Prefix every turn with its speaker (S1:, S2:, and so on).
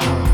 S1: Oh.